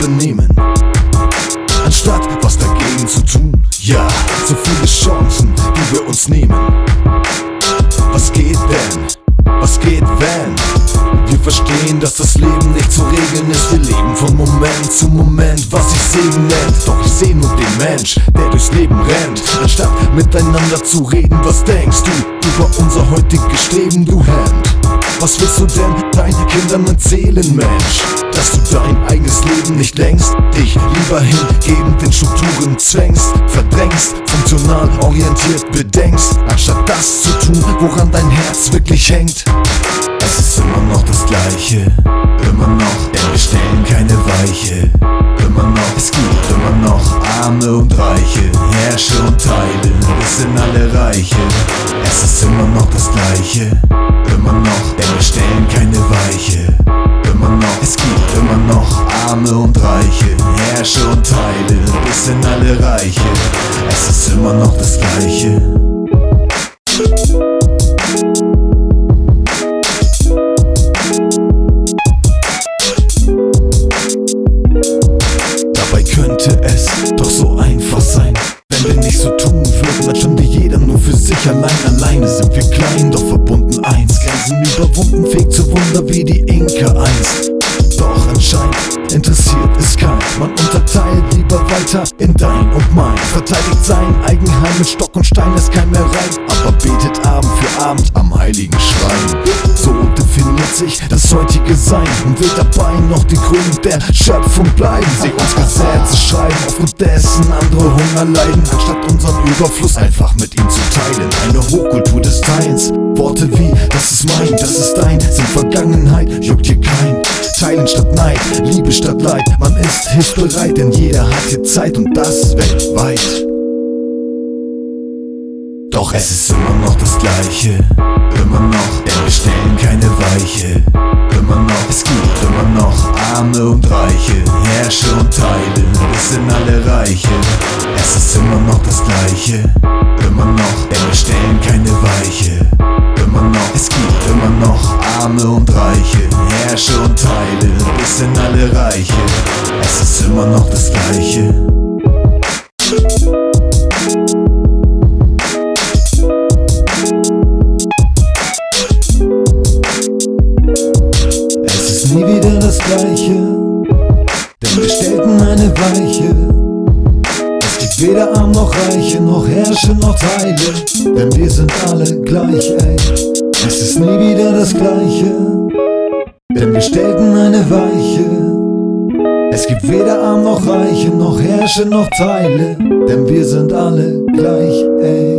benehmen, anstatt was dagegen zu tun. Ja, so viele Chancen, die wir uns nehmen. Was geht denn? Was geht, wenn? Wir verstehen, dass das Leben nicht zu regeln ist. Wir leben von Moment zu Moment, was sich Segen nennt. Doch ich seh nur den Mensch, der durchs Leben rennt. Anstatt miteinander zu reden, was denkst du über unser heutiges Streben, du Hand? Was willst du denn deinen Kindern erzählen, Mensch? Dein eigenes Leben nicht längst, dich lieber hingeben den Strukturen zwängst, verdrängst, funktional orientiert bedenkst, anstatt das zu tun, woran dein Herz wirklich hängt. Es ist immer noch das Gleiche, immer noch, denn wir stellen keine Weiche. Immer noch, es gibt immer noch Arme und Reiche, Herrsche und Teile, bis in alle Reiche. Es ist immer noch das Gleiche, immer noch, Teile, bis in alle Reiche. Es ist immer noch das Gleiche. Dabei könnte es doch so einfach sein, wenn wir nicht so tun würden, als stünde jeder nur für sich allein. Alleine sind wir klein, doch verbunden eins. Grenzen überwunden, Weg zu Wunder wie die Inka einst. Doch anscheinend interessiert es keinen. Man unterteilt weiter in dein und mein. Verteidigt sein Eigenheim mit Stock und Stein, ist kein mehr rein. Aber betet Abend für Abend am heiligen Schrein. So definiert sich das heutige Sein und will dabei noch die Krönung der Schöpfung bleiben. Sie uns Gesetze schreiben, aufgrund dessen andere Hunger leiden, anstatt unseren Überfluss einfach mit ihm zu teilen. Eine Hochkultur des Teils. Worte wie, das ist mein, das ist dein, sind Vergangenheit, juckt hier kein. Teilen statt Neid, Liebe statt Leid, man ist hilfsbereit, denn jeder hat hier Zeit und das weltweit. Doch es ist immer noch das Gleiche, immer noch, denn wir stellen keine Weiche. Immer noch, es gibt immer noch Arme und Reiche, Herrsche und Teile, bis in alle Reiche. Es ist immer noch das Gleiche, immer noch, denn wir stellen keine Weiche. Immer noch, es gibt immer noch Arme und Reiche, Herrsche und Teile, bis in alle Reiche. Es ist immer noch das Gleiche. Es ist nie wieder das Gleiche, denn wir stellten eine Weiche. Es gibt weder Arm noch Reiche, noch Herrsche noch Teile, denn wir sind alle gleich, ey. Es ist nie wieder das Gleiche, denn wir stellten eine Weiche. Es gibt weder Arm noch Reiche, noch Herrsche noch Teile, denn wir sind alle gleich, ey.